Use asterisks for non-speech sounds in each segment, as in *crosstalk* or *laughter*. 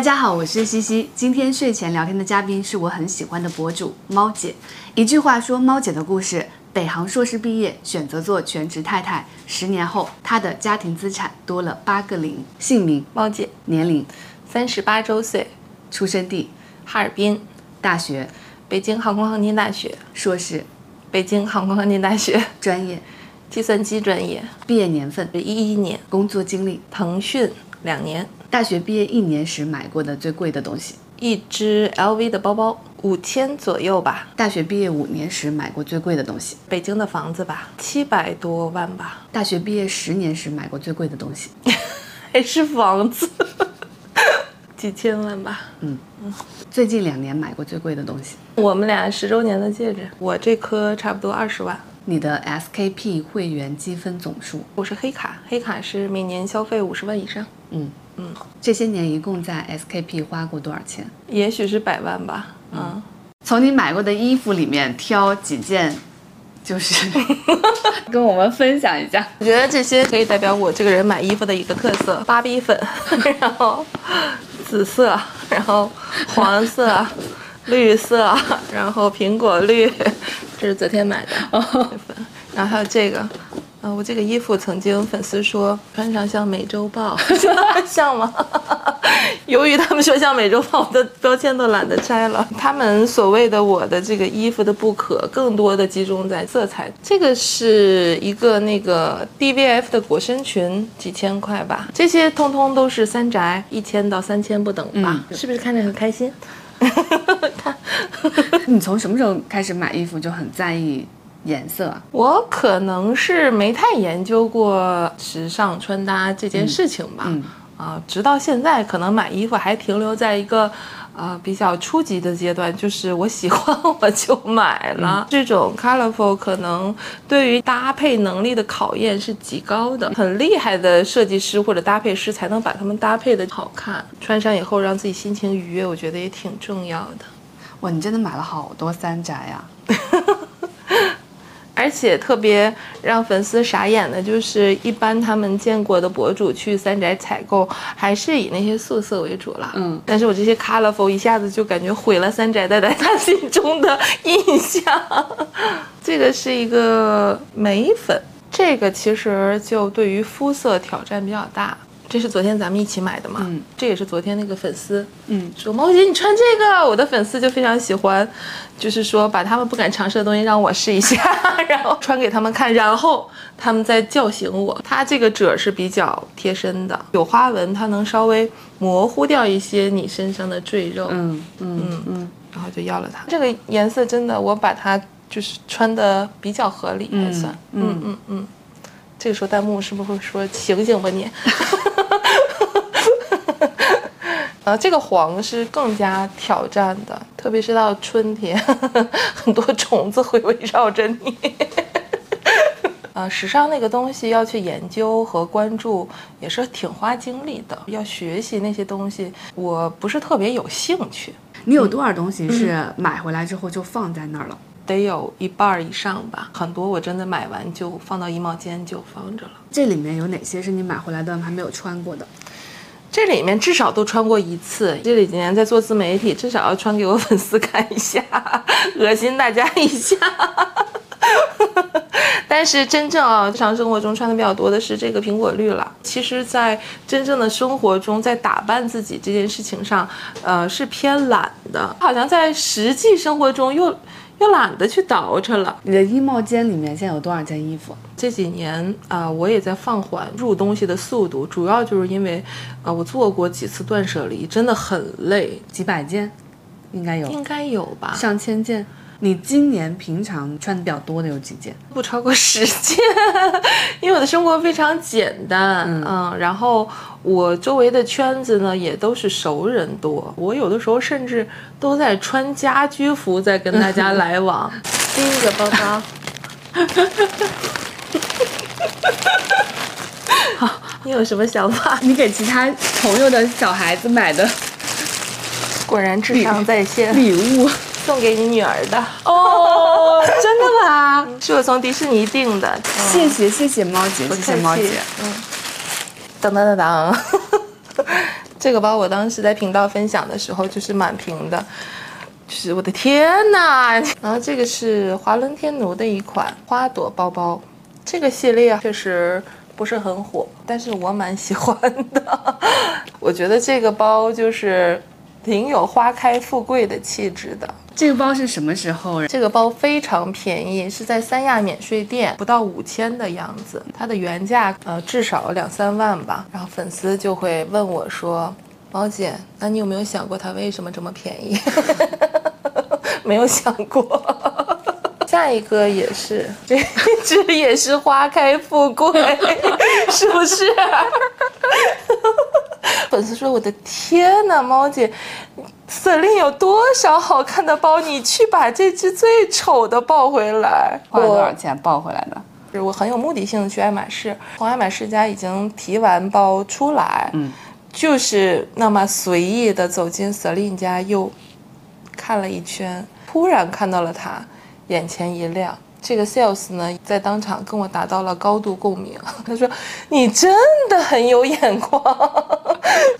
大家好，我是西西。今天睡前聊天的嘉宾是我很喜欢的博主猫姐。一句话说猫姐的故事：北航硕士毕业，选择做全职太太。十年后，她的家庭资产多了八个零。姓名：猫姐，年龄：三十八周岁，出生地：哈尔滨，大学：北京航空航天大学，硕士：北京航空航天大学，专业：计算机专业，毕业年份：一一年，工作经历：腾讯两年。大学毕业一年时买过的最贵的东西，一只 LV 的包包，五千左右吧。大学毕业五年时买过最贵的东西，北京的房子吧，七百多万吧。大学毕业十年时买过最贵的东西，*laughs* 还是房子，*laughs* 几千万吧。嗯嗯。最近两年买过最贵的东西，我们俩十周年的戒指，我这颗差不多二十万。你的 SKP 会员积分总数，我是黑卡，黑卡是每年消费五十万以上。嗯。嗯，这些年一共在 SKP 花过多少钱？也许是百万吧。嗯，从你买过的衣服里面挑几件，就是 *laughs* 跟我们分享一下。我觉得这些可以代表我这个人买衣服的一个特色：芭比粉，*laughs* 然后紫色，然后黄色，*laughs* 绿色，然后苹果绿，这是昨天买的粉，然后还有这个。啊，我这个衣服曾经粉丝说穿上像美洲豹，*laughs* 像吗？*laughs* 由于他们说像美洲豹，我的标签都懒得摘了。他们所谓的我的这个衣服的不可，更多的集中在色彩。这个是一个那个 DVF 的裹身裙，几千块吧。这些通通都是三宅，一千到三千不等吧？是不是看着很开心？*laughs* 你从什么时候开始买衣服就很在意？颜色，我可能是没太研究过时尚穿搭这件事情吧。啊，直到现在，可能买衣服还停留在一个，呃，比较初级的阶段，就是我喜欢我就买了。这种 colorful 可能对于搭配能力的考验是极高的，很厉害的设计师或者搭配师才能把它们搭配的好看，穿上以后让自己心情愉悦，我觉得也挺重要的。哇，你真的买了好多三宅呀！*laughs* *laughs* *laughs* 而且特别让粉丝傻眼的就是，一般他们见过的博主去三宅采购，还是以那些素色为主了。嗯，但是我这些 colorful 一下子就感觉毁了三宅在他心中的印象。*laughs* 这个是一个眉粉，这个其实就对于肤色挑战比较大。这是昨天咱们一起买的嘛？嗯，这也是昨天那个粉丝，嗯，说毛姐你穿这个，我的粉丝就非常喜欢，就是说把他们不敢尝试的东西让我试一下，*laughs* 然后穿给他们看，然后他们再叫醒我。它这个褶是比较贴身的，有花纹，它能稍微模糊掉一些你身上的赘肉。嗯嗯嗯，然后就要了它。这个颜色真的，我把它就是穿的比较合理，还算。嗯嗯嗯。这个时候弹幕是不是会说醒醒吧你？*laughs* *laughs* 呃，这个黄是更加挑战的，特别是到春天，*laughs* 很多虫子会围绕着你。呃，时尚那个东西要去研究和关注，也是挺花精力的。要学习那些东西，我不是特别有兴趣。你有多少东西是买回来之后就放在那儿了？得有一半以上吧，很多我真的买完就放到衣帽间就放着了。这里面有哪些是你买回来的还没有穿过的？这里面至少都穿过一次。这里几年在做自媒体，至少要穿给我粉丝看一下，恶心大家一下。*laughs* 但是真正啊，日常生活中穿的比较多的是这个苹果绿了。其实，在真正的生活中，在打扮自己这件事情上，呃，是偏懒的。好像在实际生活中又。又懒得去倒饬了。你的衣帽间里面现在有多少件衣服？这几年啊，我也在放缓入东西的速度，主要就是因为，啊，我做过几次断舍离，真的很累。几百件，应该有，应该有吧？上千件。你今年平常穿的比较多的有几件？不超过十件，*laughs* 因为我的生活非常简单，嗯，然后我周围的圈子呢也都是熟人多，我有的时候甚至都在穿家居服在跟大家来往。第一个包包，*laughs* 好，你有什么想法？你给其他朋友的小孩子买的，果然智商在线，礼物。送给你女儿的哦，真的吗？*laughs* 是我从迪士尼订的，谢谢谢谢猫姐，谢谢猫姐。嗯，当当当当，*laughs* 这个包我当时在频道分享的时候就是满屏的，就是我的天呐！然后这个是华伦天奴的一款花朵包包，这个系列确实不是很火，但是我蛮喜欢的。*laughs* 我觉得这个包就是挺有花开富贵的气质的。这个包是什么时候？这个包非常便宜，是在三亚免税店，不到五千的样子。它的原价呃至少两三万吧。然后粉丝就会问我说：“毛姐，那你有没有想过它为什么这么便宜？” *laughs* 没有想过。下一个也是，*laughs* 这只也是花开富贵，*laughs* 是不是？*laughs* 粉丝说：“我的天呐，猫姐，Celine 有多少好看的包？你去把这只最丑的抱回来。”花了多少钱抱回来的？我很有目的性的去爱马仕，从爱马仕家已经提完包出来，嗯，就是那么随意的走进 Celine 家，又看了一圈，突然看到了它，眼前一亮。这个 sales 呢，在当场跟我达到了高度共鸣。*laughs* 他说：“你真的很有眼光。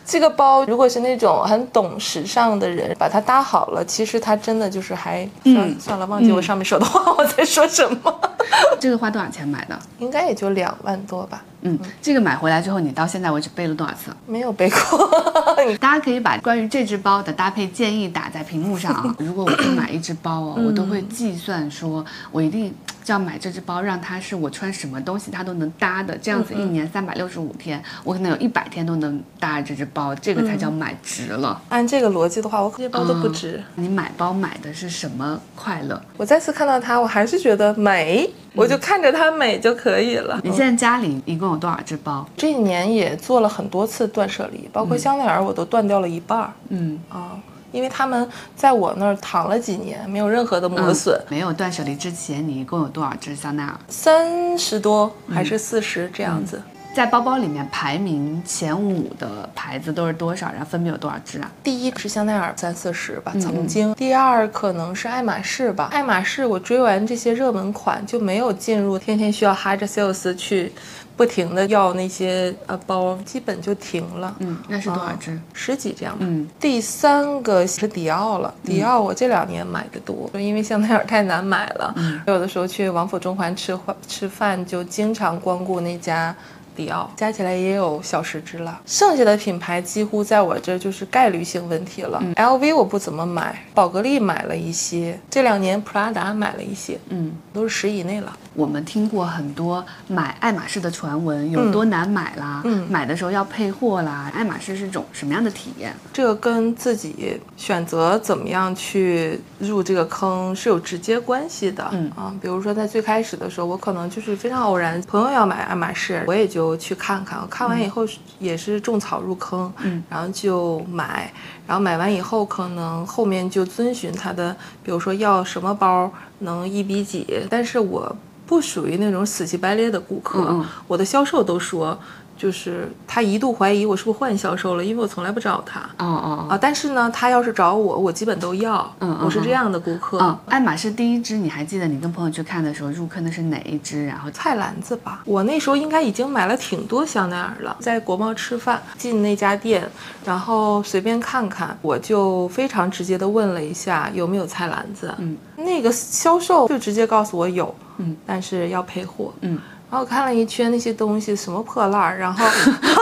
这个包如果是那种很懂时尚的人把它搭好了，其实它真的就是还……嗯，算了，忘记我上面说的话，*laughs* 我在说什么。*laughs* 这个花多少钱买的？应该也就两万多吧。嗯，这个买回来之后，你到现在为止背了多少次？没有背过。*laughs* 大家可以把关于这只包的搭配建议打在屏幕上啊。如果我去买一只包哦，我都会计算说，我一定要买这只包，让它是我穿什么东西它都能搭的。这样子一年三百六十五天，我可能有一百天都能搭这只包，这个才叫买值了。按这个逻辑的话，我这些包都不值。你买包买的是什么快乐？我再次看到它，我还是觉得美。我就看着它美就可以了。你现在家里一共有多少只包？这一年也做了很多次断舍离，包括香奈儿我都断掉了一半儿。嗯啊，因为他们在我那儿躺了几年，没有任何的磨损。没有断舍离之前，你一共有多少只香奈儿？三十多还是四十这样子？在包包里面排名前五的牌子都是多少？然后分别有多少支啊？第一是香奈儿，三四十吧，曾经。第二可能是爱马仕吧，爱马仕我追完这些热门款就没有进入，天天需要哈着 sales 去不停的要那些呃包，基本就停了。嗯，那是多少支？十几这样吧。嗯。第三个是迪奥了，迪奥我这两年买的多，因为香奈儿太难买了。嗯。有的时候去王府中环吃饭吃饭就经常光顾那家。迪奥加起来也有小十支了，剩下的品牌几乎在我这就是概率性问题了。LV 我不怎么买，宝格丽买了一些，这两年普拉达买了一些，嗯，都是十以内了。我们听过很多买爱马仕的传闻，有多难买啦，嗯，买的时候要配货啦，爱马仕是种什么样的体验？这个跟自己选择怎么样去入这个坑是有直接关系的，嗯啊，比如说在最开始的时候，我可能就是非常偶然，朋友要买爱马仕，我也就。就去看看，看完以后也是种草入坑，嗯，然后就买，然后买完以后可能后面就遵循他的，比如说要什么包能一比几，但是我不属于那种死乞白咧的顾客，我的销售都说。就是他一度怀疑我是不是换销售了，因为我从来不找他。哦哦啊！但是呢，他要是找我，我基本都要。嗯我是这样的顾客。嗯。爱马仕第一支，你还记得你跟朋友去看的时候入坑的是哪一支？然后菜篮子吧。我那时候应该已经买了挺多香奈儿了，在国贸吃饭，进那家店，然后随便看看，我就非常直接的问了一下有没有菜篮子。嗯。那个销售就直接告诉我有。嗯。但是要配货。嗯。然后我看了一圈那些东西，什么破烂儿，然后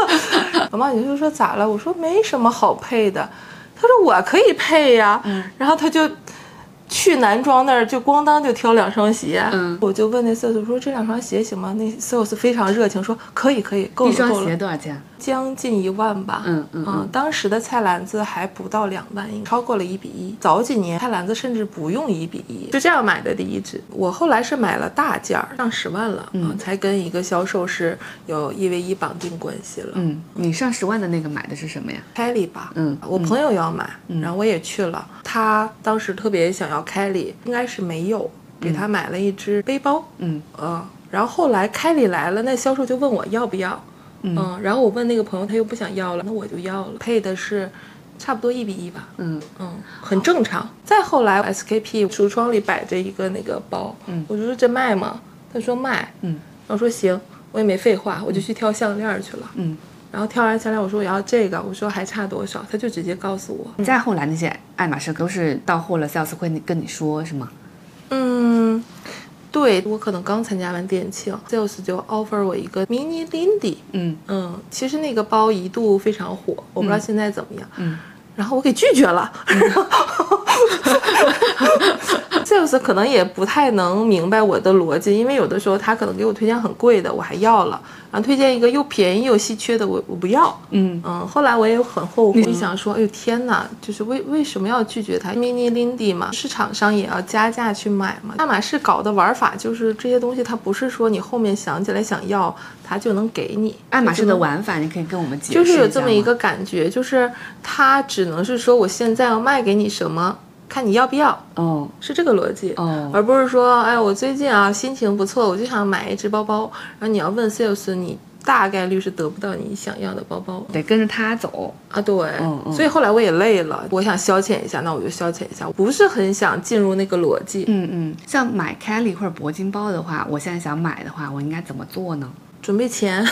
*laughs* 我妈姐就说咋了？我说没什么好配的。她说我可以配呀。然后她就。去男装那儿就咣当就挑两双鞋，我就问那 sales 说这两双鞋行吗？那 sales 非常热情说可以可以，够了够了。一双鞋多少钱？将近一万吧。嗯嗯当时的菜篮子还不到两万，超过了一比一。早几年菜篮子甚至不用一比一，就这样买的第一只。我后来是买了大件儿，上十万了，嗯，才跟一个销售是有一 v 一绑定关系了。嗯，你上十万的那个买的是什么呀？Kelly 吧。嗯，我朋友要买，然后我也去了，他当时特别想要。凯里应该是没有给他买了一只背包，嗯呃，然后后来凯里来了，那销售就问我要不要，嗯，然后我问那个朋友，他又不想要了，那我就要了，配的是差不多一比一吧，嗯嗯，很正常。再后来，SKP 橱窗里摆着一个那个包，嗯，我就说这卖吗？他说卖，嗯，我说行，我也没废话，我就去挑项链去了，嗯。然后挑完下来，我说我要这个，我说还差多少，他就直接告诉我。再后来那些爱马仕都是到货了，sales 会跟你说是吗？嗯，对我可能刚参加完店庆，sales 就 offer 我一个 mini Lindy，嗯嗯，其实那个包一度非常火，我不知道现在怎么样。嗯，然后我给拒绝了。然 *laughs* 后 sales 可能也不太能明白我的逻辑，因为有的时候他可能给我推荐很贵的，我还要了，然后推荐一个又便宜又稀缺的，我我不要。嗯嗯，后来我也很后悔，想说，哎呦天哪，就是为为什么要拒绝它？mini Lindy 嘛，市场上也要加价去买嘛。爱马仕搞的玩法就是这些东西，它不是说你后面想起来想要，它就能给你。爱马仕的玩法，你可以跟我们解释就是有这么一个感觉，就是它只能是说我现在要卖给你什么，看你要不要，哦是这个逻辑。哦而不是说，哎，我最近啊心情不错，我就想买一只包包。然后你要问 sales，你大概率是得不到你想要的包包得跟着他走。啊。对，嗯嗯所以后来我也累了，我想消遣一下，那我就消遣一下，我不是很想进入那个逻辑。嗯嗯，像买 Kelly 或者铂金包的话，我现在想买的话，我应该怎么做呢？准备钱，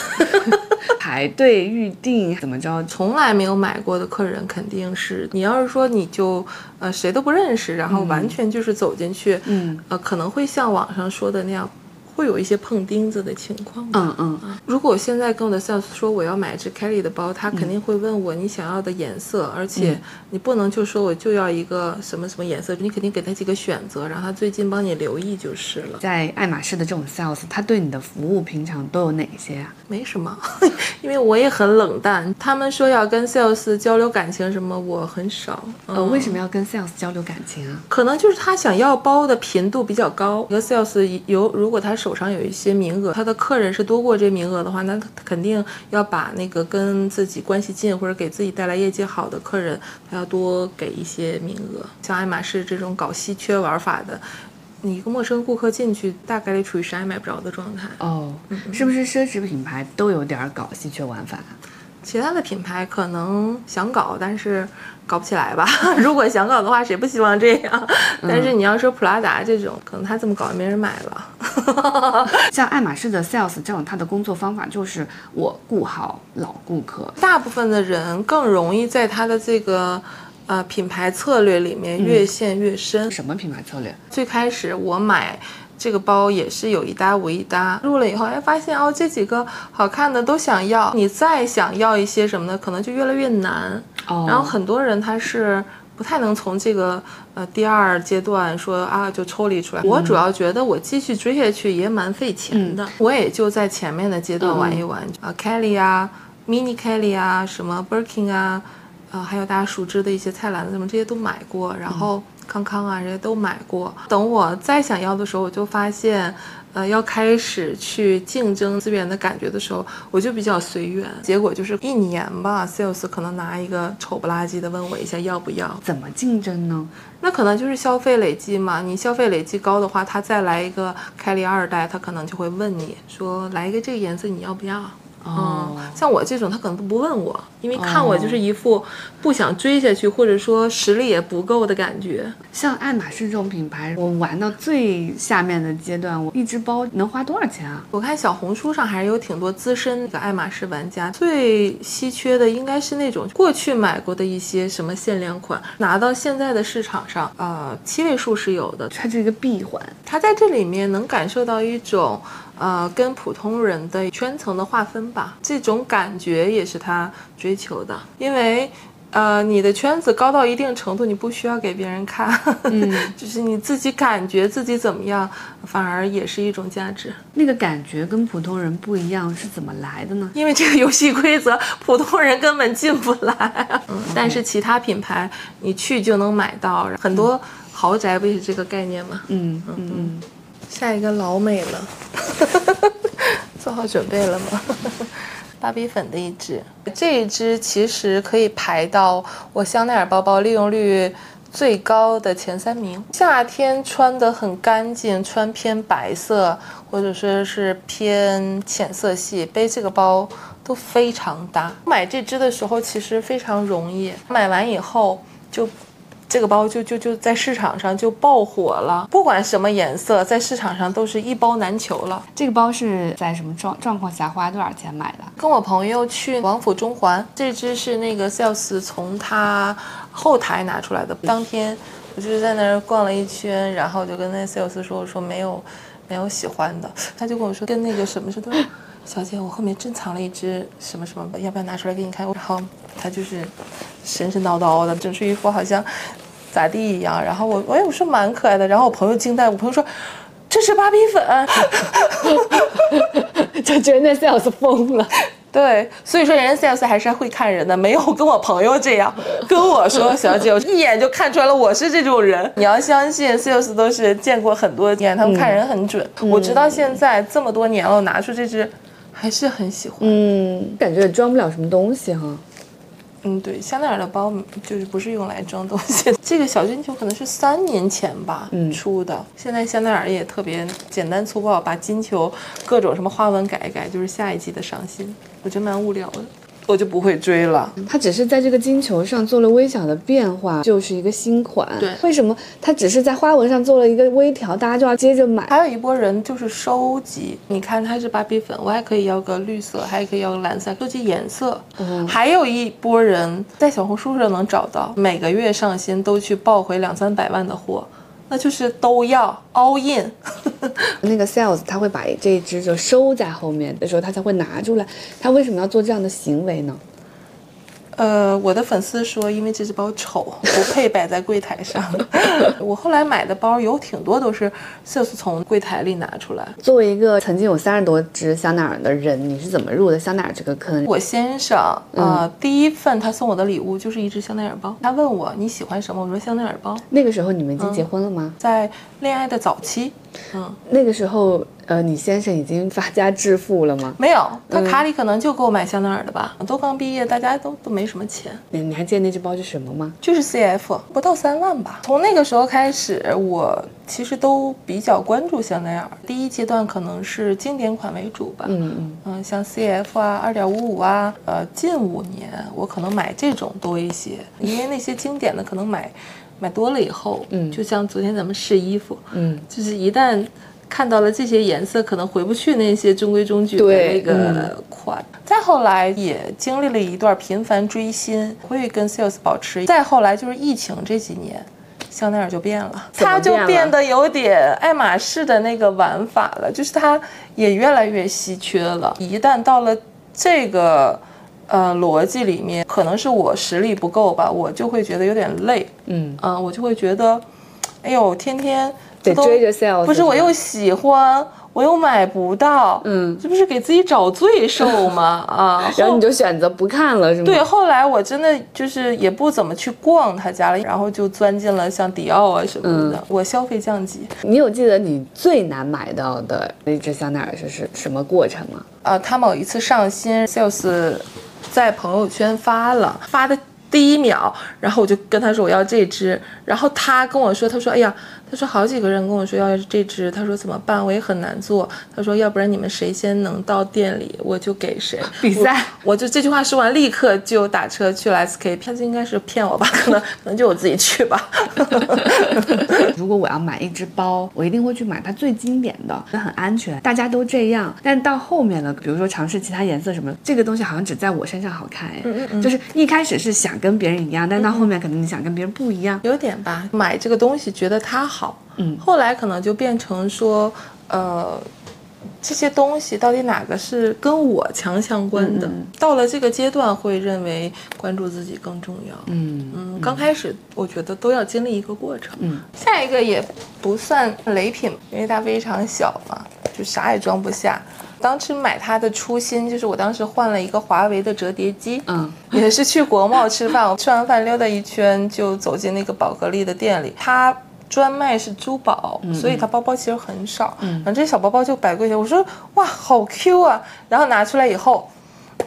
*laughs* 排队预定怎么着？从来没有买过的客人肯定是，你要是说你就呃谁都不认识，然后完全就是走进去，嗯呃可能会像网上说的那样。会有一些碰钉子的情况吧。嗯嗯如果我现在跟我的 sales 说我要买一只 Kelly 的包，他肯定会问我你想要的颜色，而且你不能就说我就要一个什么什么颜色，你肯定给他几个选择，然后他最近帮你留意就是了。在爱马仕的这种 sales，他对你的服务平常都有哪些啊？没什么，因为我也很冷淡。他们说要跟 sales 交流感情什么，我很少。呃，为什么要跟 sales 交流感情啊？可能就是他想要包的频度比较高。一个 sales 有，如果他手上有一些名额，他的客人是多过这名额的话，那他肯定要把那个跟自己关系近或者给自己带来业绩好的客人，他要多给一些名额。像爱马仕这种搞稀缺玩法的，你一个陌生顾客进去，大概率处于啥也买不着的状态。哦，是不是奢侈品牌都有点儿搞稀缺玩法？其他的品牌可能想搞，但是搞不起来吧。*laughs* 如果想搞的话，谁不希望这样？但是你要说普拉达这种，可能他这么搞也没人买了。*laughs* 像爱马仕的 sales 这种，他的工作方法就是我顾好老顾客。大部分的人更容易在他的这个呃品牌策略里面越陷越深。什么品牌策略？最开始我买这个包也是有一搭无一搭，入了以后，哎，发现哦这几个好看的都想要，你再想要一些什么的，可能就越来越难。哦然后很多人他是不太能从这个呃第二阶段说啊就抽离出来。我主要觉得我继续追下去也蛮费钱的，我也就在前面的阶段玩一玩啊、Kelly 啊，Mini Kelly 啊，什么 Birkin 啊，呃还有大家熟知的一些菜篮子什么这些都买过，然后康康啊这些都买过。等我再想要的时候，我就发现。呃，要开始去竞争资源的感觉的时候，我就比较随缘。结果就是一年吧，sales 可能拿一个丑不拉几的问我一下要不要，怎么竞争呢？那可能就是消费累积嘛。你消费累积高的话，他再来一个开利二代，他可能就会问你说来一个这个颜色你要不要？哦嗯，像我这种，他可能都不问我，因为看我就是一副不想追下去，或者说实力也不够的感觉。像爱马仕这种品牌，我玩到最下面的阶段，我一只包能花多少钱啊？我看小红书上还是有挺多资深的爱马仕玩家，最稀缺的应该是那种过去买过的一些什么限量款，拿到现在的市场上，呃，七位数是有的。它是一个闭环。它在这里面能感受到一种，呃，跟普通人的圈层的划分吧，这种感觉也是他追求的，因为。呃，你的圈子高到一定程度，你不需要给别人看，嗯，*laughs* 就是你自己感觉自己怎么样，反而也是一种价值。那个感觉跟普通人不一样，是怎么来的呢？因为这个游戏规则，普通人根本进不来。嗯，但是其他品牌你去就能买到，很多豪宅不也是这个概念吗？嗯嗯嗯，下一个老美了，*laughs* 做好准备了吗？*laughs* 芭比粉的一支，这一支其实可以排到我香奈儿包包利用率最高的前三名。夏天穿的很干净，穿偏白色或者说是偏浅色系，背这个包都非常搭。买这支的时候其实非常容易，买完以后就。这个包就就就在市场上就爆火了，不管什么颜色，在市场上都是一包难求了。这个包是在什么状状况下花多少钱买的？跟我朋友去王府中环，这只是那个 sales 从他后台拿出来的。当天我就是在那儿逛了一圈，然后就跟那 sales 说，我说没有没有喜欢的，他就跟我说跟那个什么似的。小姐，我后面珍藏了一只什么什么，要不要拿出来给你看？然后他就是神神叨叨的，整出一副好像咋地一样。然后我，哎，我说蛮可爱的。然后我朋友惊呆，我朋友说这是芭比粉，*laughs* 就觉得那 sales 疯了。对，所以说人家 sales 还是会看人的，没有跟我朋友这样跟我说，小姐，我一眼就看出来了，我是这种人。你要相信 sales 都是见过很多年，他们看人很准。我直到现在这么多年了，我拿出这只。还是很喜欢，嗯，感觉也装不了什么东西哈。嗯，对，香奈儿的包就是不是用来装东西。这个小金球可能是三年前吧出的，现在香奈儿也特别简单粗暴，把金球各种什么花纹改一改，就是下一季的上新，我觉得蛮无聊的。我就不会追了。它只是在这个金球上做了微小的变化，就是一个新款。对，为什么它只是在花纹上做了一个微调，大家就要接着买？还有一波人就是收集，你看它是芭比粉，我还可以要个绿色，还可以要个蓝色，收集颜色。嗯，还有一波人在小红书上能找到，每个月上新都去抱回两三百万的货。那就是都要 all in，*laughs* 那个 sales 他会把这一只就收在后面的时候，他才会拿出来。他为什么要做这样的行为呢？呃，我的粉丝说，因为这只包丑，不配摆在柜台上。*laughs* 我后来买的包有挺多都是 sales 从柜台里拿出来。作为一个曾经有三十多只香奈儿的人，你是怎么入的香奈儿这个坑？我先生啊，第一份他送我的礼物就是一只香奈儿包。他问我你喜欢什么，我说香奈儿包。那个时候你们已经结婚了吗？在恋爱的早期。嗯，那个时候，呃，你先生已经发家致富了吗？*laughs* 没有，他卡里可能就够买香奈儿的吧。都刚毕业，大家都都没什么钱。你你还记得那只包是什么吗？就是 CF，不到三万吧。从那个时候开始，我其实都比较关注香奈儿。第一阶段可能是经典款为主吧。嗯嗯嗯，像 CF 啊，二点五五啊，呃，近五年我可能买这种多一些，因为那些经典的可能买。买多了以后，嗯，就像昨天咱们试衣服，嗯，就是一旦看到了这些颜色，可能回不去那些中规中矩的那个款。再后来也经历了一段频繁追新，会跟 sales 保持。再后来就是疫情这几年，香奈儿就变了，它就变得有点爱马仕的那个玩法了，就是它也越来越稀缺了。一旦到了这个。呃，逻辑里面可能是我实力不够吧，我就会觉得有点累。嗯嗯，我就会觉得，哎呦，天天得追着 sales，不是我又喜欢，我又买不到，嗯，这不是给自己找罪受吗？*laughs* 啊，然后你就选择不看了，是吗？对，后来我真的就是也不怎么去逛他家了，然后就钻进了像迪奥啊什么的，我消费降级。你有记得你最难买到的那只香奈儿是是什么过程吗？啊，他某一次上新 sales。在朋友圈发了，发的第一秒，然后我就跟他说我要这只，然后他跟我说，他说哎呀。他说好几个人跟我说要这只，他说怎么办？我也很难做。他说要不然你们谁先能到店里，我就给谁 *laughs* 比赛。我就这句话说完，立刻就打车去了 SK。他应该是骗我吧？*laughs* 可能可能就我自己去吧。*laughs* 如果我要买一只包，我一定会去买它最经典的，它很安全，大家都这样。但到后面了，比如说尝试其他颜色什么，这个东西好像只在我身上好看哎。嗯嗯嗯。就是一开始是想跟别人一样，但到后面可能你想跟别人不一样，有点吧。买这个东西觉得它好。好，嗯，后来可能就变成说，呃，这些东西到底哪个是跟我强相关的？到了这个阶段，会认为关注自己更重要。嗯嗯，刚开始我觉得都要经历一个过程。嗯，下一个也不算雷品，因为它非常小嘛，就啥也装不下。当时买它的初心就是，我当时换了一个华为的折叠机，嗯，也是去国贸吃饭，我吃完饭溜达一圈，就走进那个宝格丽的店里，它。专卖是珠宝，所以它包包其实很少。嗯，这小包包就百块钱。我说哇，好 Q 啊！然后拿出来以后，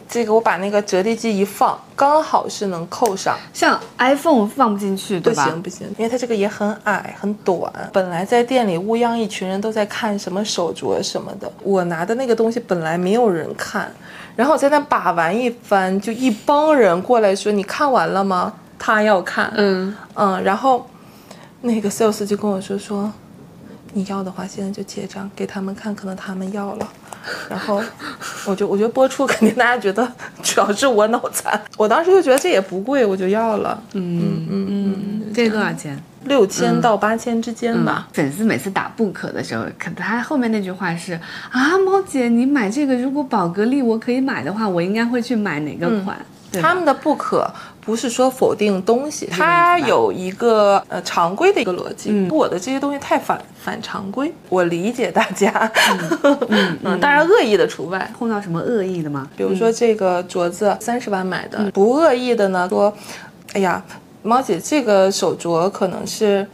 这个我把那个折叠机一放，刚好是能扣上。像 iPhone 放不进去，对吧？不行不行，因为它这个也很矮很短。本来在店里乌泱一群人都在看什么手镯什么的，我拿的那个东西本来没有人看，然后我在那把玩一番，就一帮人过来说：“你看完了吗？”他要看，嗯嗯，然后那个 sales 就跟我说说，你要的话现在就结账给他们看，可能他们要了。*laughs* 然后我就我觉得播出肯定大家觉得主要是我脑残，*laughs* 我当时就觉得这也不贵，我就要了，嗯嗯嗯，这多少钱？六千到八千之间吧。粉丝每次打 book 的时候，可他后面那句话是啊，猫姐，你买这个如果宝格丽我可以买的话，我应该会去买哪个款？对他们的不可不是说否定东西，它有一个呃常规的一个逻辑。嗯我的这些东西太反反常规，我理解大家，嗯 *laughs* 当然恶意的除外。碰到什么恶意的吗？比如说这个镯子三十万买的，不恶意的呢说，哎呀，猫姐这个手镯可能是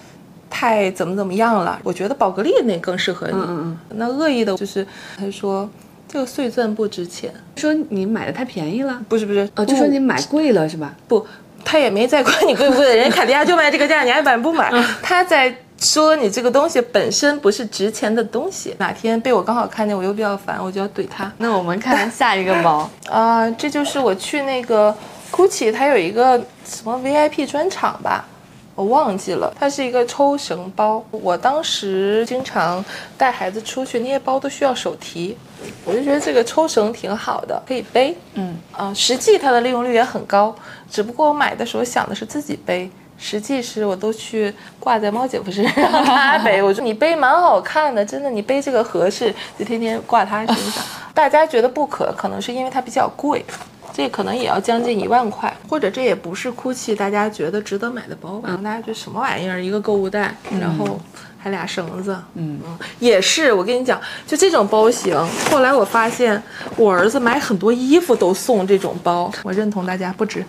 太怎么怎么样了，我觉得宝格丽那更适合你。嗯嗯那恶意的就是他说这个碎钻不值钱，说你买的太便宜了，不是不是，呃，就说你买贵了是吧？不，他也没在管你贵不贵的，人家卡地亚就卖这个价，你爱买不买？他在说你这个东西本身不是值钱的东西。哪天被我刚好看见，我又比较烦，我就要怼他。那我们看下一个包，啊、*laughs* 这就是我去那个 GUCCI，它有一个什么 VIP 专场吧。我忘记了，它是一个抽绳包。我当时经常带孩子出去，那些包都需要手提，我就觉得这个抽绳挺好的，可以背。嗯啊、实际它的利用率也很高，只不过我买的时候想的是自己背，实际是我都去挂在猫姐夫身上背。我说你背蛮好看的，真的，你背这个合适，就天天挂她身上。大家觉得不可，可能是因为它比较贵。这可能也要将近一万块，或者这也不是 GUCCI 大家觉得值得买的包吧？大家觉得什么玩意儿？一个购物袋，然后还俩绳子，嗯也是，我跟你讲，就这种包型。后来我发现，我儿子买很多衣服都送这种包，我认同大家不值。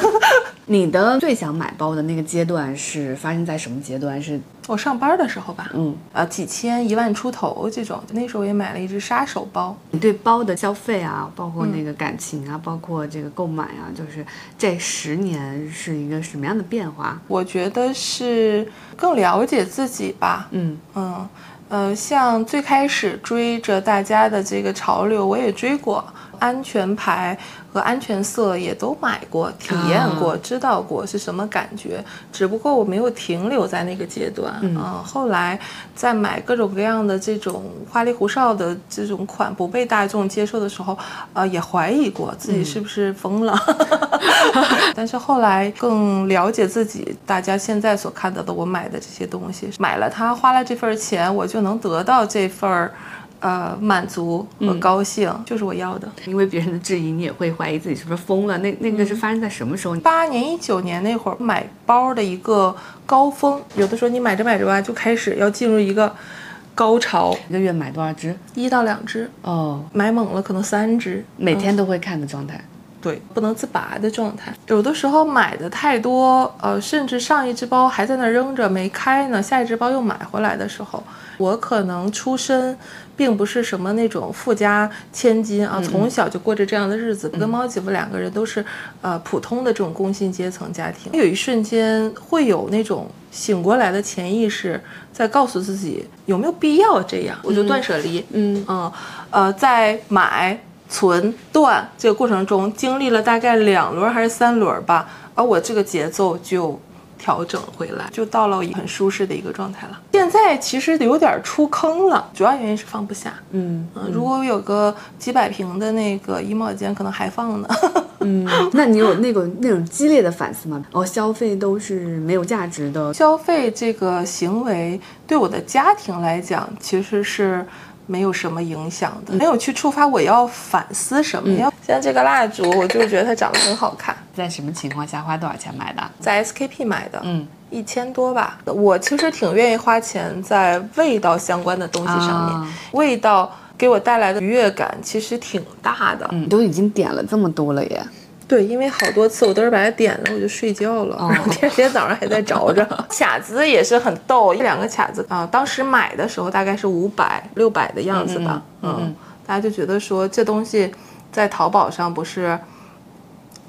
*laughs* 你的最想买包的那个阶段是发生在什么阶段？是我上班的时候吧，嗯，呃，几千、一万出头这种，那时候也买了一只杀手包。你对包的消费啊，包括那个感情啊，包括这个购买啊，就是这十年是一个什么样的变化？我觉得是更了解自己吧，嗯嗯，呃，像最开始追着大家的这个潮流，我也追过，安全牌和安全色也都买过，体验过，啊知道过是什么感觉。只不过我没有停留在那个阶段，嗯后来在买各种各样的这种花里胡哨的这种款不被大众接受的时候，呃，也怀疑过自己是不是疯了。*laughs* 但是后来更了解自己，大家现在所看到的我买的这些东西，买了它，花了这份钱，我就能得到这份儿。呃，满足和高兴、就是我要的。因为别人的质疑，你也会怀疑自己是不是疯了。那那个是发生在什么时候？八年、一九年那会儿买包的一个高峰，有的时候你买着买着吧，就开始要进入一个高潮，一个月买多少只？一到两只，哦，买猛了可能三只，每天都会看的状态。对，不能自拔的状态。有的时候买的太多，呃，甚至上一只包还在那扔着没开呢，下一只包又买回来的时候，我可能出身并不是什么那种富家千金啊，从小就过着这样的日子。跟猫姐夫两个人都是呃普通的这种工薪阶层家庭，有一瞬间会有那种醒过来的潜意识在告诉自己有没有必要这样，我就断舍离。嗯嗯，呃，在买、存、断这个过程中，经历了大概两轮还是三轮吧，而我这个节奏就调整回来，就到了一很舒适的一个状态了。现在其实有点出坑了，主要原因是放不下。嗯嗯，如果有个几百平的那个衣帽间，可能还放呢。嗯，*laughs* 那你有那个那种激烈的反思吗？哦，消费都是没有价值的。消费这个行为对我的家庭来讲，其实是没有什么影响的，没有去触发我要反思什么。要像这个蜡烛，我就觉得它长得很好看，在什么情况下花多少钱买的？在 SKP 买的，嗯，一千多吧。我其实挺愿意花钱在味道相关的东西上面，啊味道给我带来的愉悦感其实挺大的。嗯，都已经点了这么多了耶。对，因为好多次我都是把它点了，我就睡觉了，然 *laughs* 后第二天早上还在着着。*laughs* 卡子也是很逗，一两个卡子啊、当时买的时候大概是五百、六百的样子吧，嗯嗯嗯大家就觉得说这东西在淘宝上不是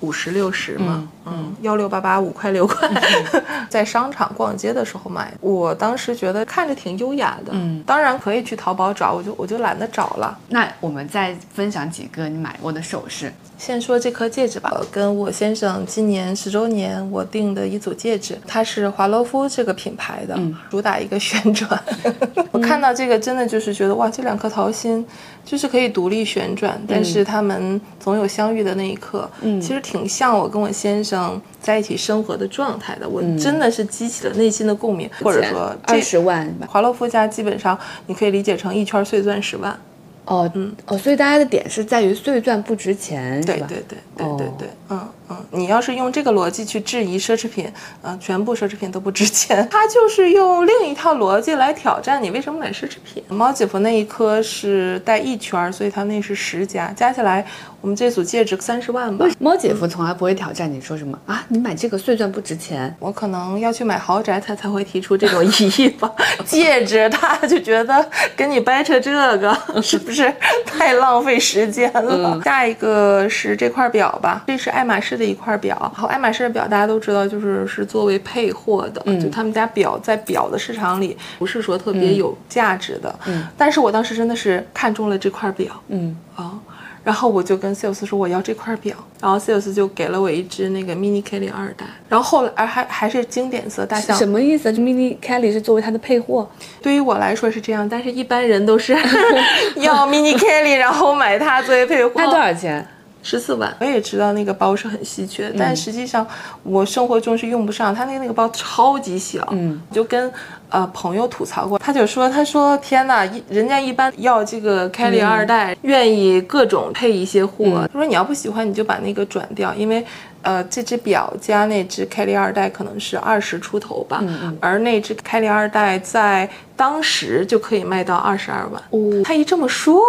五十六十嘛，嗯，幺六八八五块六块，*laughs* 在商场逛街的时候买。我当时觉得看着挺优雅的，嗯，当然可以去淘宝找，我就我就懒得找了。那我们再分享几个你买过的首饰。先说这颗戒指吧，跟我先生今年十周年我订的一组戒指，它是华洛夫这个品牌的，*laughs* 主打一个旋转。*laughs* 我看到这个真的就是觉得哇，这两颗桃心就是可以独立旋转，但是他们总有相遇的那一刻。嗯，其实挺像我跟我先生在一起生活的状态的。我真的是激起了内心的共鸣，或者说二十万，华洛夫家基本上你可以理解成一圈碎钻十万。哦，嗯，哦，所以大家的点是在于碎钻不值钱，对对对对对对，嗯。嗯，你要是用这个逻辑去质疑奢侈品，嗯，全部奢侈品都不值钱。*laughs* 他就是用另一套逻辑来挑战你为什么买奢侈品。猫姐夫那一颗是带一圈，所以他那是十加，加起来我们这组戒指三十万吧。猫姐夫从来不会挑战你说什么啊？你买这个碎钻不值钱？我可能要去买豪宅，他才会提出这种异议吧。*laughs* 戒指他就觉得跟你掰扯这个 *laughs* 是不是太浪费时间了？下一个是这块表吧，这是爱马仕。的一块表，然后，爱马仕的表大家都知道，就是是作为配货的，就他们家表在表的市场里不是说特别有价值的，嗯，但是我当时真的是看中了这块表，嗯，啊，然后我就跟 sales 说我要这块表，然后 sales 就给了我一只那个 mini Kelly 二代，然后后来还还是经典色大象，什么意思？就 mini Kelly 是作为它的配货，对于我来说是这样，但是一般人都是 *laughs* 要 mini Kelly，然后买它作为配货，它多少钱？十四万，我也知道那个包是很稀缺，但实际上我生活中是用不上。他那个那个包超级小，嗯，就跟呃朋友吐槽过，他就说，他说天哪，一人家一般要这个 Kelly 二代，愿意各种配一些货。他说你要不喜欢，你就把那个转掉，因为呃这只表加那只 Kelly 二代可能是二十出头吧，而那只 Kelly 二代在当时就可以卖到二十二万。哦，他一这么说，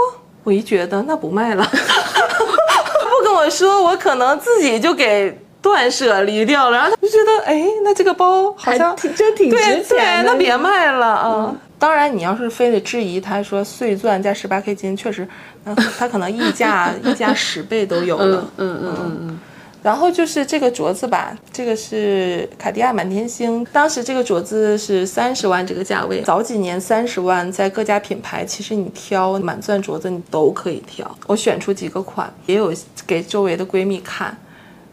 我一觉得那不卖了。*laughs* 跟我说，我可能自己就给断舍离掉了，然后他就觉得，哎，那这个包好像真挺值钱对对，那别卖了啊！当然，你要是非得质疑，他说碎钻加十八 K 金，确实，那他可能溢价 *laughs* 溢价十倍都有了。嗯嗯嗯嗯。然后就是这个镯子吧，这个是卡地亚满天星，当时这个镯子是三十万这个价位，早几年三十万，在各家品牌其实你挑满钻镯子你都可以挑，我选出几个款，也有给周围的闺蜜看。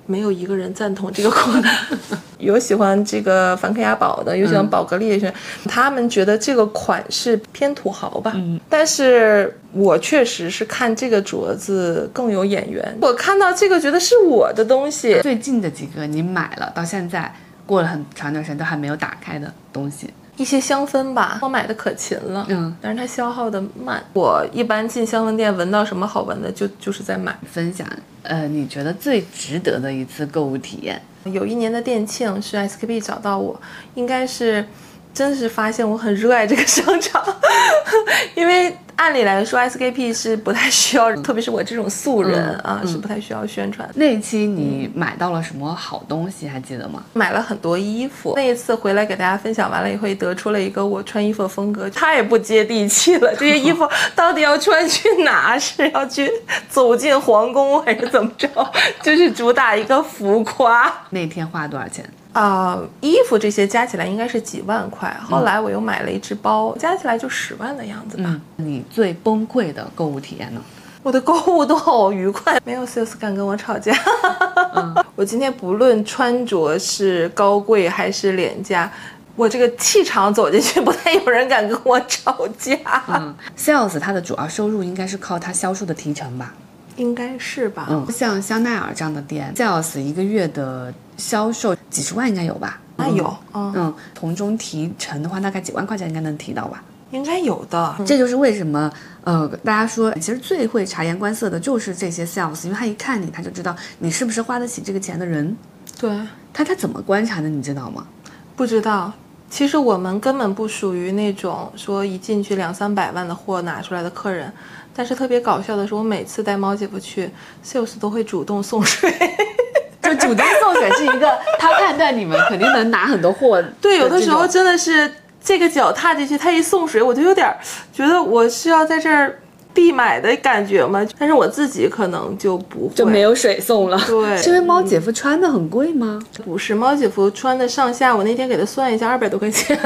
没有一个人赞同这个款，*laughs* 有喜欢这个梵克雅宝的，有喜欢宝格丽的，他们觉得这个款式偏土豪吧。嗯，但是我确实是看这个镯子更有眼缘，我看到这个觉得是我的东西。最近的几个你买了，到现在过了很长一段时间都还没有打开的东西。一些香氛吧，我买的可勤了，嗯，但是它消耗的慢。我一般进香氛店，闻到什么好闻的，就就是在买。分享，呃，你觉得最值得的一次购物体验？有一年的店庆是 SKP 找到我，应该是，真是发现我很热爱这个商场，*laughs* 因为。按理来说，SKP 是不太需要，特别是我这种素人啊，是不太需要宣传。那一期你买到了什么好东西，还记得吗？买了很多衣服。那一次回来给大家分享完了以后，得出了一个我穿衣服的风格太不接地气了。这些衣服到底要穿去哪？是要去走进皇宫，还是怎么着？*laughs* 就是主打一个浮夸。那天花了多少钱？啊，衣服这些加起来应该是几万块。后来我又买了一只包，加起来就十万的样子吧。你最崩溃的购物体验呢？我的购物都好愉快，没有 sales 敢跟我吵架。*laughs* 我今天不论穿着是高贵还是廉价，我这个气场走进去，不太有人敢跟我吵架。嗯，sales 它的主要收入应该是靠它销售的提成吧？应该是吧。嗯，像香奈儿这样的店，sales 一个月的。销售几十万应该有吧？那有，嗯，从中提成的话，大概几万块钱应该能提到吧？应该有的。这就是为什么，呃，大家说其实最会察言观色的就是这些 sales，因为他一看你，他就知道你是不是花得起这个钱的人。对他，他怎么观察的？你知道吗？不知道。其实我们根本不属于那种说一进去两三百万的货拿出来的客人。但是特别搞笑的是，我每次带猫姐夫去，sales 都会主动送水。就主动送水是一个，*laughs* 他判断你们肯定能拿很多货。对，有的时候真的是这个脚踏进去，他一送水，我就有点觉得我是要在这儿必买的感觉嘛。但是我自己可能就不会，就没有水送了。对，是因为猫姐夫穿的很贵吗？不是，猫姐夫穿的上下，我那天给他算一下，二百多块钱。*laughs*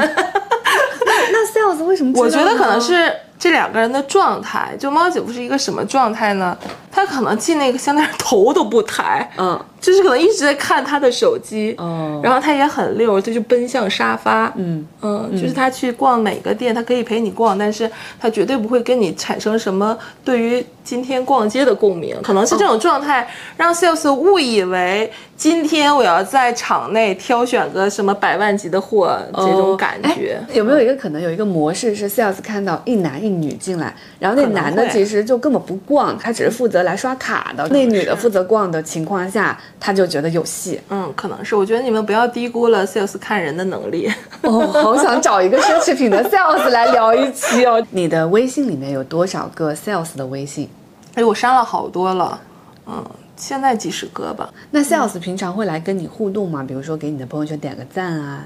那 sales 为什么？我觉得可能是这两个人的状态。就猫姐夫是一个什么状态呢？他可能进那个香奈儿头都不抬，嗯，就是可能一直在看他的手机，哦。然后他也很溜，他就奔向沙发，嗯。嗯，就是他去逛哪个店，他可以陪你逛，但是他绝对不会跟你产生什么对于今天逛街的共鸣。可能是这种状态让 sales 误以为今天我要在场内挑选个什么百万级的货，这种感觉。哎有没有一个可能有一个模式是 sales 看到一男一女进来，然后那男的其实就根本不逛，他只是负责来刷卡的，那女的负责逛的情况下，他就觉得有戏。嗯，可能是。我觉得你们不要低估了 sales 看人的能力。*laughs* 哦，好想找一个奢侈品的 sales 来聊一期哦。*laughs* 你的微信里面有多少个 sales 的微信？哎，我删了好多了，嗯，现在几十个吧。那 sales 平常会来跟你互动吗？比如说给你的朋友圈点个赞啊、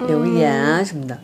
留言啊什么的。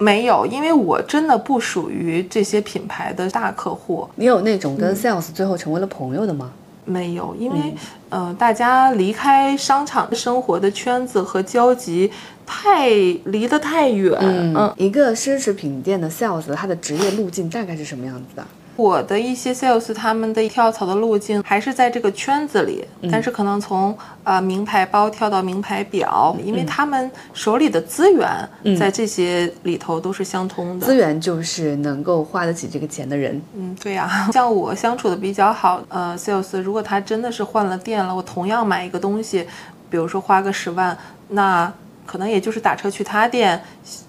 没有，因为我真的不属于这些品牌的大客户。你有那种跟 sales 最后成为了朋友的吗？没有，因为，呃，大家离开商场生活的圈子和交集太离得太远。嗯，一个奢侈品店的 sales，他的职业路径大概是什么样子的？我的一些 sales 他们的跳槽的路径还是在这个圈子里，但是可能从呃名牌包跳到名牌表，因为他们手里的资源在这些里头都是相通的。资源就是能够花得起这个钱的人。嗯，对呀、*laughs* 像我相处的比较好，呃，sales 如果他真的是换了店了，我同样买一个东西，比如说花个十万，那可能也就是打车去他店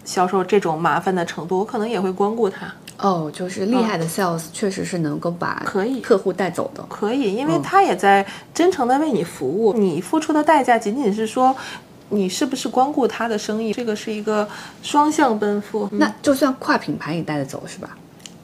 销售这种麻烦的程度，我可能也会光顾他。哦，就是厉害的 sales 确实是能够把可以客户带走的。可以，因为他也在真诚的为你服务，你付出的代价仅仅是说。你是不是光顾他的生意？这个是一个双向奔赴，那就算跨品牌也带得走是吧？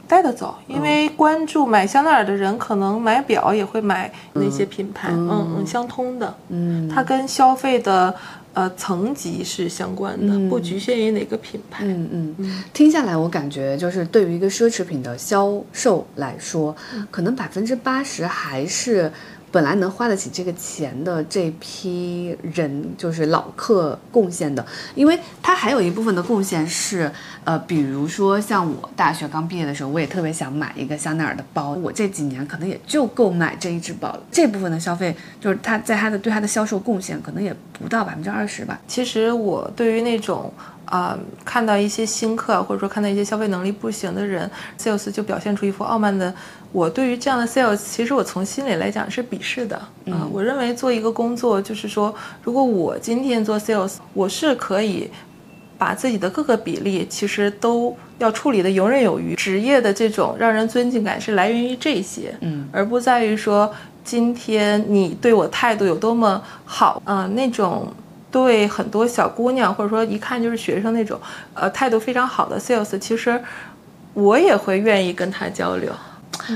带得走，因为关注买香奈儿的人，可能买表也会买那些品牌，嗯嗯，相通的，嗯，它跟消费的呃层级是相关的，不局限于哪个品牌。嗯嗯，听下来我感觉就是对于一个奢侈品的销售来说，可能百分之八十还是。本来能花得起这个钱的这批人，就是老客贡献的，因为他还有一部分的贡献是，呃，比如说像我大学刚毕业的时候，我也特别想买一个香奈儿的包，我这几年可能也就够买这一只包了。这部分的消费，就是他在他的对他的销售贡献，可能也不到百分之二十吧。其实我对于那种啊、看到一些新客，或者说看到一些消费能力不行的人，sales 就表现出一副傲慢的。我对于这样的 sales，其实我从心里来讲是鄙视的啊、我认为做一个工作，就是说，如果我今天做 sales，我是可以把自己的各个比例其实都要处理的游刃有余。职业的这种让人尊敬感是来源于这些，嗯，而不在于说今天你对我态度有多么好啊、那种。对很多小姑娘，或者说一看就是学生那种，呃，态度非常好的 sales，其实我也会愿意跟他交流。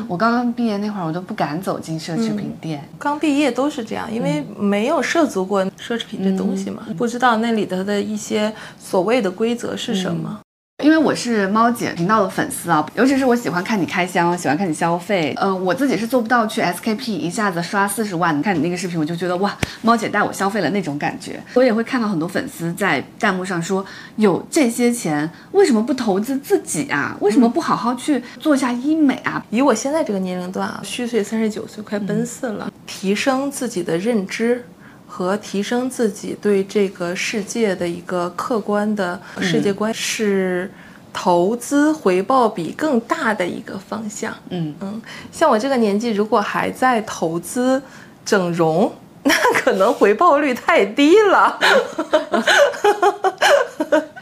我刚刚毕业那会儿，我都不敢走进奢侈品店。刚毕业都是这样，因为没有涉足过奢侈品这东西嘛，不知道那里头的一些所谓的规则是什么。因为我是猫姐频道的粉丝啊，尤其是我喜欢看你开箱，喜欢看你消费。呃，我自己是做不到去 SKP 一下子刷四十万，看你那个视频，我就觉得哇，猫姐带我消费了那种感觉。我也会看到很多粉丝在弹幕上说，有这些钱为什么不投资自己啊？为什么不好好去做一下医美啊？以我现在这个年龄段啊，虚岁三十九岁，快奔四了，提升自己的认知。和提升自己对这个世界的一个客观的世界观是投资回报比更大的一个方向。嗯嗯，像我这个年纪，如果还在投资整容，那可能回报率太低了。*laughs*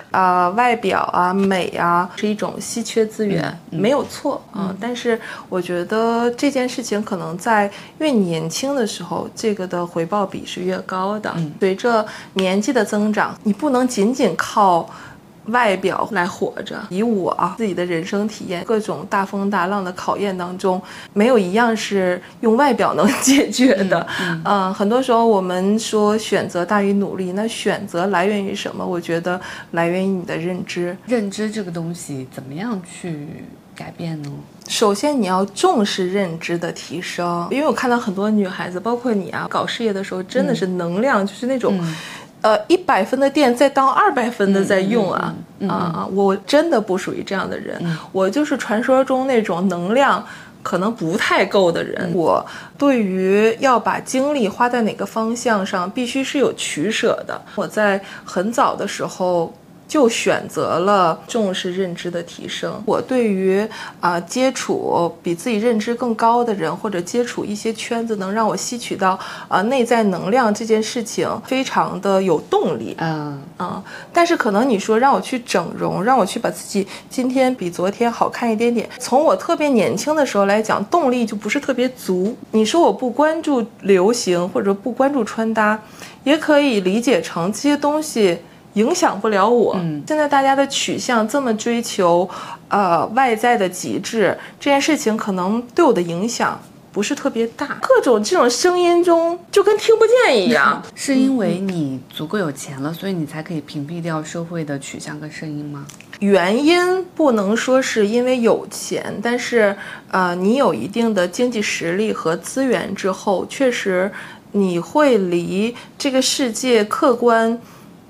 啊、外表啊，美啊，是一种稀缺资源，没有错啊、但是我觉得这件事情可能在越年轻的时候，这个的回报比是越高的。随着年纪的增长，你不能仅仅靠。外表来活着，以我啊自己的人生体验，各种大风大浪的考验当中，没有一样是用外表能解决的。嗯、很多时候我们说选择大于努力，那选择来源于什么？我觉得来源于你的认知。认知这个东西怎么样去改变呢？首先，你要重视认知的提升，因为我看到很多女孩子，包括你啊，搞事业的时候真的是能量，就是那种，呃，一百分的电在当二百分的在用啊啊啊！我真的不属于这样的人，我就是传说中那种能量可能不太够的人。我对于要把精力花在哪个方向上，必须是有取舍的。我在很早的时候。就选择了重视认知的提升。我对于啊接触比自己认知更高的人，或者接触一些圈子能让我吸取到啊内在能量这件事情，非常的有动力。嗯嗯。但是可能你说让我去整容，让我去把自己今天比昨天好看一点点，从我特别年轻的时候来讲，动力就不是特别足。你说我不关注流行，或者不关注穿搭，也可以理解成这些东西。影响不了我。现在大家的取向这么追求，呃，外在的极致，这件事情可能对我的影响不是特别大。各种这种声音中，就跟听不见一样。*laughs* 是因为你足够有钱了，所以你才可以屏蔽掉社会的取向跟声音吗？原因不能说是因为有钱，但是，呃，你有一定的经济实力和资源之后，确实你会离这个世界客观。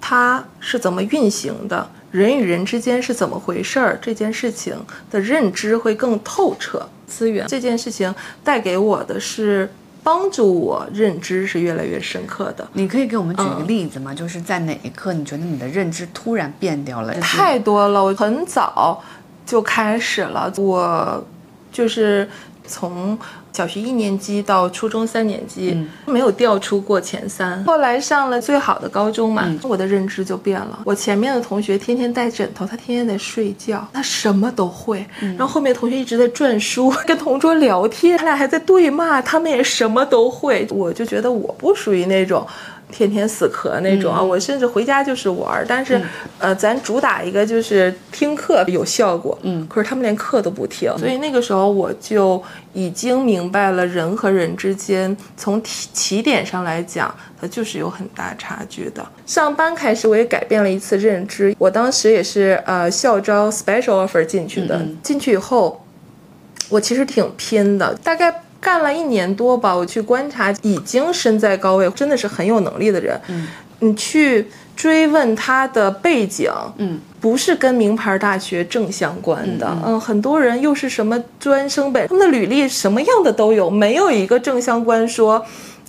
它是怎么运行的？人与人之间是怎么回事儿？这件事情的认知会更透彻。资源这件事情带给我的是帮助我认知是越来越深刻的。你可以给我们举个例子吗？就是在哪一刻你觉得你的认知突然变掉了？太多了，我很早就开始了，我就是从。小学一年级到初中三年级，没有掉出过前三。后来上了最好的高中嘛，我的认知就变了。我前面的同学天天带枕头，他天天在睡觉，他什么都会。然后后面同学一直在转书，跟同桌聊天，他俩还在对骂，他们也什么都会。我就觉得我不属于那种。天天死磕那种啊，我甚至回家就是玩，但是，呃，咱主打一个就是听课有效果，嗯，可是他们连课都不听，所以那个时候我就已经明白了，人和人之间从起起点上来讲，它就是有很大差距的。上班开始我也改变了一次认知，我当时也是呃校招 special offer 进去的，进去以后，我其实挺拼的，大概。干了一年多吧，我去观察已经身在高位，真的是很有能力的人。嗯，你去追问他的背景，嗯，不是跟名牌大学正相关的。嗯，很多人又是什么专升本，他们的履历什么样的都有，没有一个正相关说，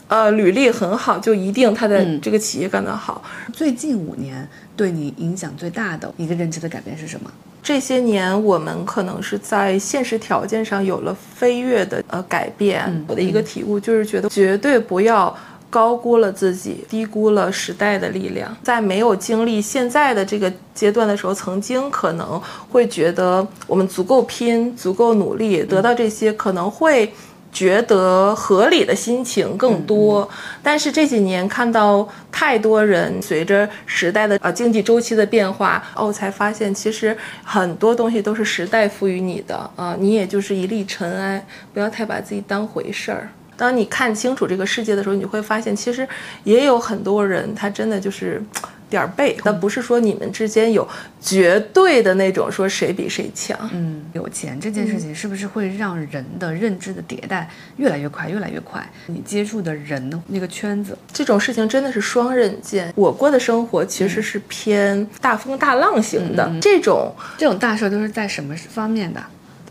呃，履历很好就一定他的这个企业干得好。最近五年对你影响最大的一个认知的改变是什么？这些年，我们可能是在现实条件上有了飞跃的呃改变。我的一个体悟就是觉得，绝对不要高估了自己，低估了时代的力量。在没有经历现在的这个阶段的时候，曾经可能会觉得我们足够拼，足够努力，得到这些可能会。觉得合理的心情更多，但是这几年看到太多人随着时代的呃经济周期的变化，哦，才发现其实很多东西都是时代赋予你的啊，你也就是一粒尘埃，不要太把自己当回事儿。当你看清楚这个世界的时候，你会发现其实也有很多人，他真的就是。点儿背，但不是说你们之间有绝对的那种说谁比谁强。嗯，有钱这件事情是不是会让人的认知的迭代越来越快，越来越快？你接触的人的那个圈子，这种事情真的是双刃剑。我过的生活其实是偏大风大浪型的，这种这种大事都是在什么方面的？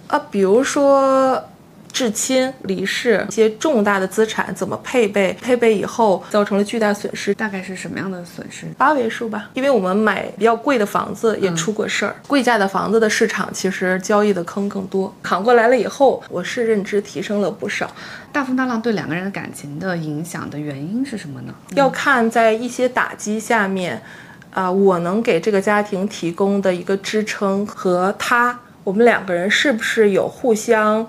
啊，比如说。至亲离世，一些重大的资产怎么配备？配备以后造成了巨大损失，大概是什么样的损失？八位数吧，因为我们买比较贵的房子也出过事儿，贵价的房子的市场其实交易的坑更多。扛过来了以后，我是认知提升了不少。大风大浪对两个人的感情的影响的原因是什么呢？要看在一些打击下面，啊，我能给这个家庭提供的一个支撑和他，我们两个人是不是有互相。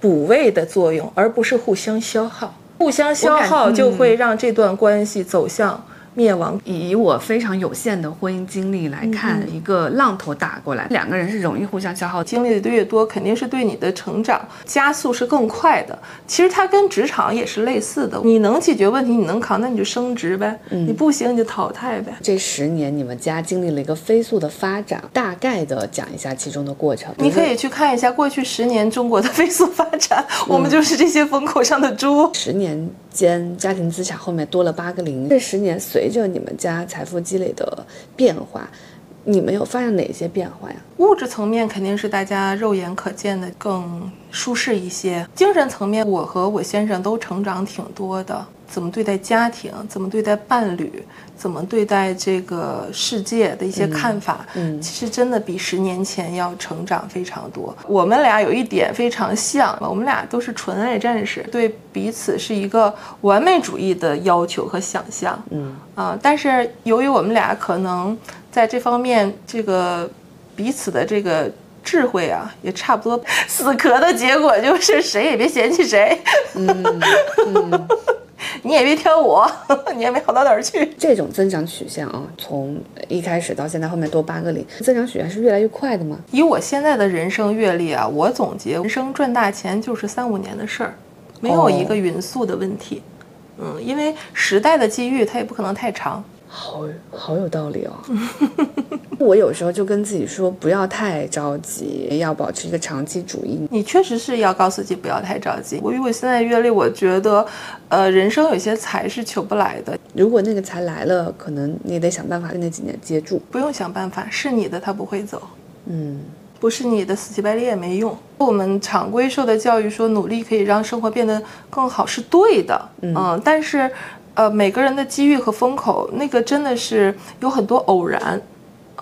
补位的作用，而不是互相消耗。互相消耗就会让这段关系走向灭亡。以我非常有限的婚姻经历来看，一个浪头打过来，两个人是容易互相消耗。经历的越多，肯定是对你的成长加速是更快的。其实它跟职场也是类似的，你能解决问题，你能扛，那你就升职呗；你不行，你就淘汰呗。这十年你们家经历了一个飞速的发展，大概的讲一下其中的过程。你可以去看一下过去十年中国的飞速发展，我们就是这些风口上的猪。十年间，家庭资产后面多了八个零。这十年随着你们家财富积累的变化，你们有发现哪些变化呀？物质层面肯定是大家肉眼可见的更舒适一些，精神层面，我和我先生都成长挺多的。怎么对待家庭，怎么对待伴侣，怎么对待这个世界的一些看法，嗯，其实真的比十年前要成长非常多。我们俩有一点非常像，我们俩都是纯爱战士，对彼此是一个完美主义的要求和想象，嗯啊，但是由于我们俩可能在这方面这个彼此的这个智慧啊，也差不多，死磕的结果就是谁也别嫌弃谁，*laughs* 嗯。*laughs* 你也别挑我，*laughs* 你也没好到哪儿去。这种增长曲线啊，从一开始到现在后面多八个零，增长曲线是越来越快的吗？以我现在的人生阅历啊，我总结人生赚大钱就是三五年的事儿，没有一个匀速的问题。嗯，因为时代的机遇它也不可能太长。好好有道理哦。*laughs* 我有时候就跟自己说，不要太着急，要保持一个长期主义。你确实是要告诉自己不要太着急。我以我现在阅历，我觉得，呃，人生有些财是求不来的。如果那个财来了，可能你也得想办法跟那几年接住。不用想办法，是你的，他不会走。嗯，不是你的，死乞白赖也没用。我们常规受的教育说，努力可以让生活变得更好，是对的。嗯，但是。呃，每个人的机遇和风口，那个真的是有很多偶然，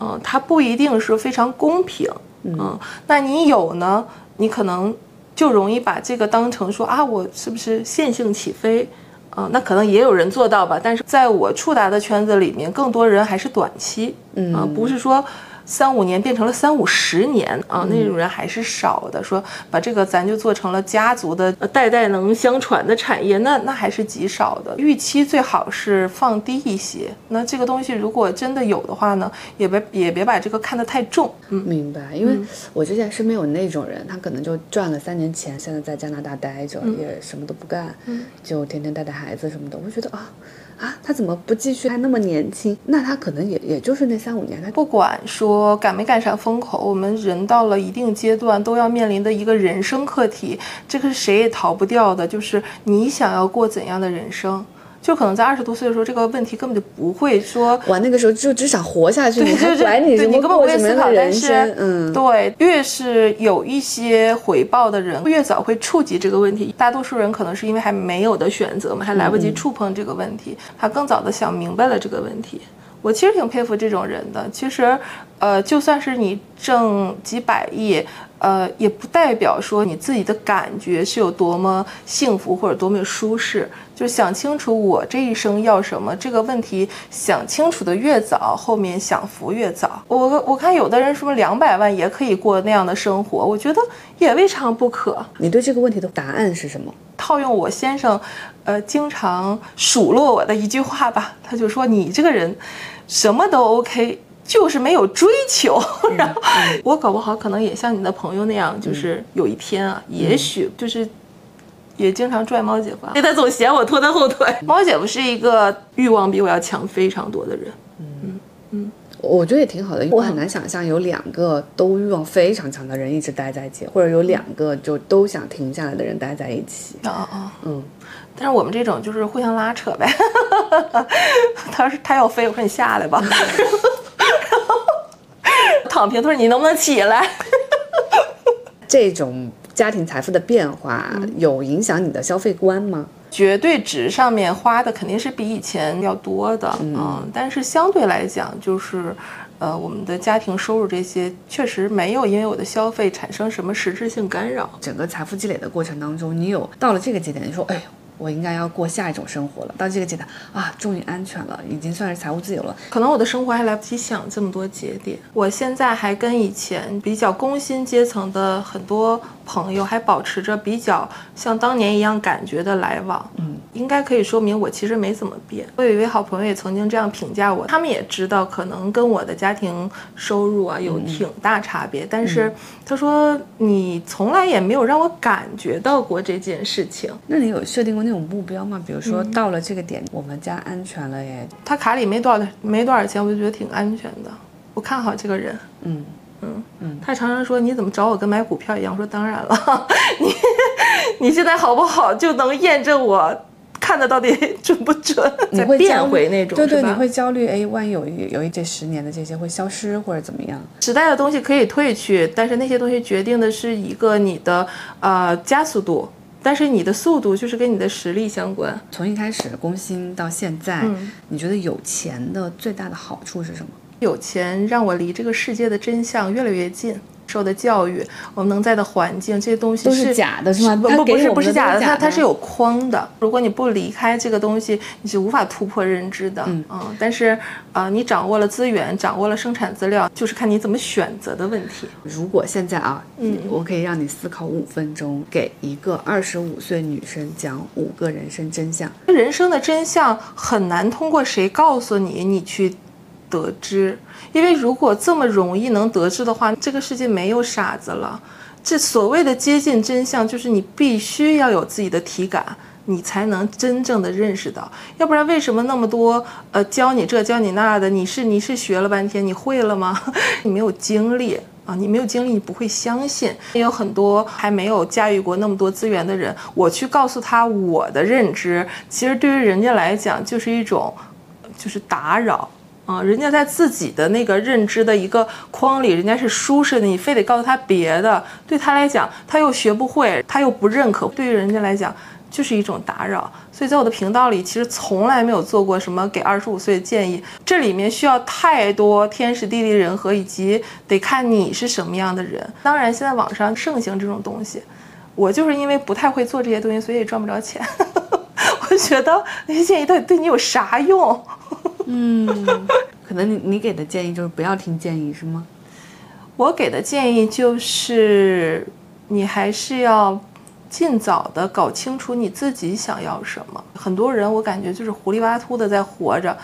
嗯，它不一定是非常公平，嗯，那你有呢，你可能就容易把这个当成说啊，我是不是线性起飞，啊，那可能也有人做到吧，但是在我触达的圈子里面，更多人还是短期，嗯，不是说。三五年变成了三五十年啊，那种人还是少的。说把这个咱就做成了家族的代代能相传的产业，那那还是极少的。预期最好是放低一些。那这个东西如果真的有的话呢，也别也别把这个看得太重。嗯，明白。因为我之前身边有那种人，他可能就赚了三年钱，现在在加拿大待着，也什么都不干，就天天带带孩子什么的。我就觉得啊。啊，他怎么不继续？还那么年轻，那他可能也也就是那三五年。他不管说赶没赶上风口，我们人到了一定阶段都要面临的一个人生课题，这个是谁也逃不掉的，就是你想要过怎样的人生。就可能在二十多岁的时候，这个问题根本就不会说。我那个时候就只想活下去，你就管你什么过什么样的人生。嗯，对，越是有一些回报的人，越早会触及这个问题。大多数人可能是因为还没有的选择嘛，还来不及触碰这个问题，他更早的想明白了这个问题。我其实挺佩服这种人的。其实，呃，就算是你挣几百亿。呃，也不代表说你自己的感觉是有多么幸福或者多么舒适。就想清楚我这一生要什么这个问题，想清楚的越早，后面享福越早。我我看有的人说两百万也可以过那样的生活，我觉得也未尝不可。你对这个问题的答案是什么？套用我先生，呃，经常数落我的一句话吧，他就说你这个人，什么都 OK。就是没有追求，*laughs* 然后我搞不好可能也像你的朋友那样，就是有一天啊，也许就是也经常拽猫姐夫，因为他总嫌我拖他后腿。猫姐夫是一个欲望比我要强非常多的人，嗯嗯，我觉得也挺好的。我很难想象有两个都欲望非常强的人一直待在一起，或者有两个就都想停下来的人待在一起。啊啊，嗯。但是我们这种就是互相拉扯呗。*laughs* 他说他要飞，我说你下来吧。躺平，他说你能不能起来？*laughs* 这种家庭财富的变化有影响你的消费观吗？绝对值上面花的肯定是比以前要多的，嗯，但是相对来讲，就是呃，我们的家庭收入这些确实没有因为我的消费产生什么实质性干扰。整个财富积累的过程当中，你有到了这个节点，你说，哎。我应该要过下一种生活了。到这个阶段啊，终于安全了，已经算是财务自由了。可能我的生活还来不及想这么多节点。我现在还跟以前比较工薪阶层的很多朋友还保持着比较像当年一样感觉的来往，嗯，应该可以说明我其实没怎么变。我有一位好朋友也曾经这样评价我，他们也知道可能跟我的家庭收入啊有挺大差别，但是他说你从来也没有让我感觉到过这件事情。那你有设定过那种目标吗？比如说到了这个点，我们家安全了耶。他卡里没多少没多少钱，我就觉得挺安全的。我看好这个人，嗯嗯嗯。他常常说你怎么找我跟买股票一样？我说当然了，*laughs* 你 *laughs* 你现在好不好就能验证我看的到底准不准。你会变回那种，对对，你会焦虑。哎，万一有一有一这十年的这些会消失或者怎么样？时代的东西可以退去，但是那些东西决定的是一个你的呃加速度。但是你的速度就是跟你的实力相关。从一开始工薪到现在，你觉得有钱的最大的好处是什么？有钱让我离这个世界的真相越来越近。受的教育，我们能在的环境，这些东西都是假的，是吗？不不不是不是假的，它它是有框的。如果你不离开这个东西，你是无法突破认知的。嗯嗯。但是啊，你掌握了资源，掌握了生产资料，就是看你怎么选择的问题。如果现在啊，嗯，我可以让你思考五分钟，给一个二十五岁女生讲五个人生真相。人生的真相很难通过谁告诉你，你去。得知，因为如果这么容易能得知的话，这个世界没有傻子了。这所谓的接近真相，就是你必须要有自己的体感，你才能真正的认识到。要不然，为什么那么多呃教你这教你那的？你是你是学了半天，你会了吗？*laughs* 你没有经历啊，你没有经历，你不会相信。也有很多还没有驾驭过那么多资源的人，我去告诉他我的认知，其实对于人家来讲就是一种，就是打扰。啊，人家在自己的那个认知的一个框里，人家是舒适的，你非得告诉他别的，对他来讲，他又学不会，他又不认可，对于人家来讲就是一种打扰。所以在我的频道里，其实从来没有做过什么给二十五岁的建议，这里面需要太多天时地利人和，以及得看你是什么样的人。当然，现在网上盛行这种东西，我就是因为不太会做这些东西，所以也赚不着钱。*laughs* 我觉得那些建议到底对你有啥用？嗯，*laughs* 可能你你给的建议就是不要听建议是吗？我给的建议就是，你还是要尽早的搞清楚你自己想要什么。很多人我感觉就是糊里巴涂的在活着，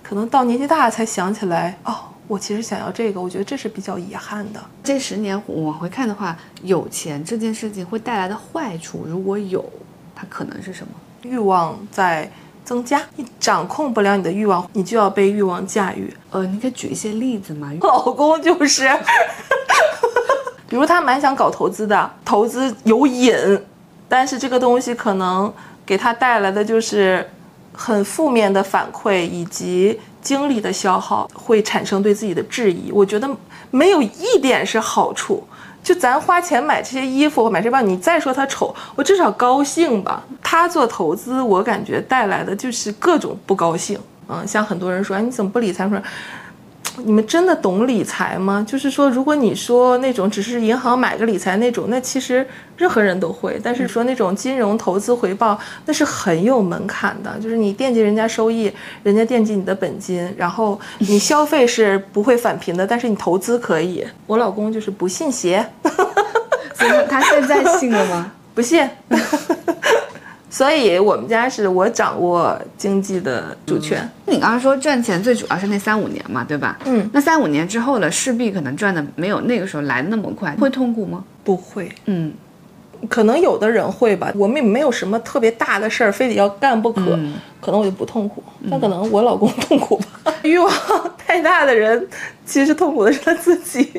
可能到年纪大才想起来，哦，我其实想要这个。我觉得这是比较遗憾的。这十年往回看的话，有钱这件事情会带来的坏处，如果有，它可能是什么？欲望在。增加，你掌控不了你的欲望，你就要被欲望驾驭。呃，你可以举一些例子吗？*laughs* 老公就是，*laughs* 比如他蛮想搞投资的，投资有瘾，但是这个东西可能给他带来的就是很负面的反馈以及精力的消耗，会产生对自己的质疑。我觉得没有一点是好处。就咱花钱买这些衣服，买这包，你再说它丑，我至少高兴吧。他做投资，我感觉带来的就是各种不高兴。嗯，像很多人说，你怎么不理财？说。你们真的懂理财吗？就是说，如果你说那种只是银行买个理财那种，那其实任何人都会。但是说那种金融投资回报，那是很有门槛的。就是你惦记人家收益，人家惦记你的本金，然后你消费是不会返贫的，但是你投资可以。我老公就是不信邪，*laughs* 所以他现在信了吗？*laughs* 不信。*laughs* 所以我们家是我掌握经济的主权。你刚刚说赚钱最主要是那三五年嘛，对吧？嗯。那三五年之后呢，势必可能赚的没有那个时候来的那么快，会痛苦吗？不会。嗯。可能有的人会吧，我们也没有什么特别大的事儿，非得要干不可，可能我就不痛苦。那可能我老公痛苦吧。欲望太大的人，其实痛苦的是他自己。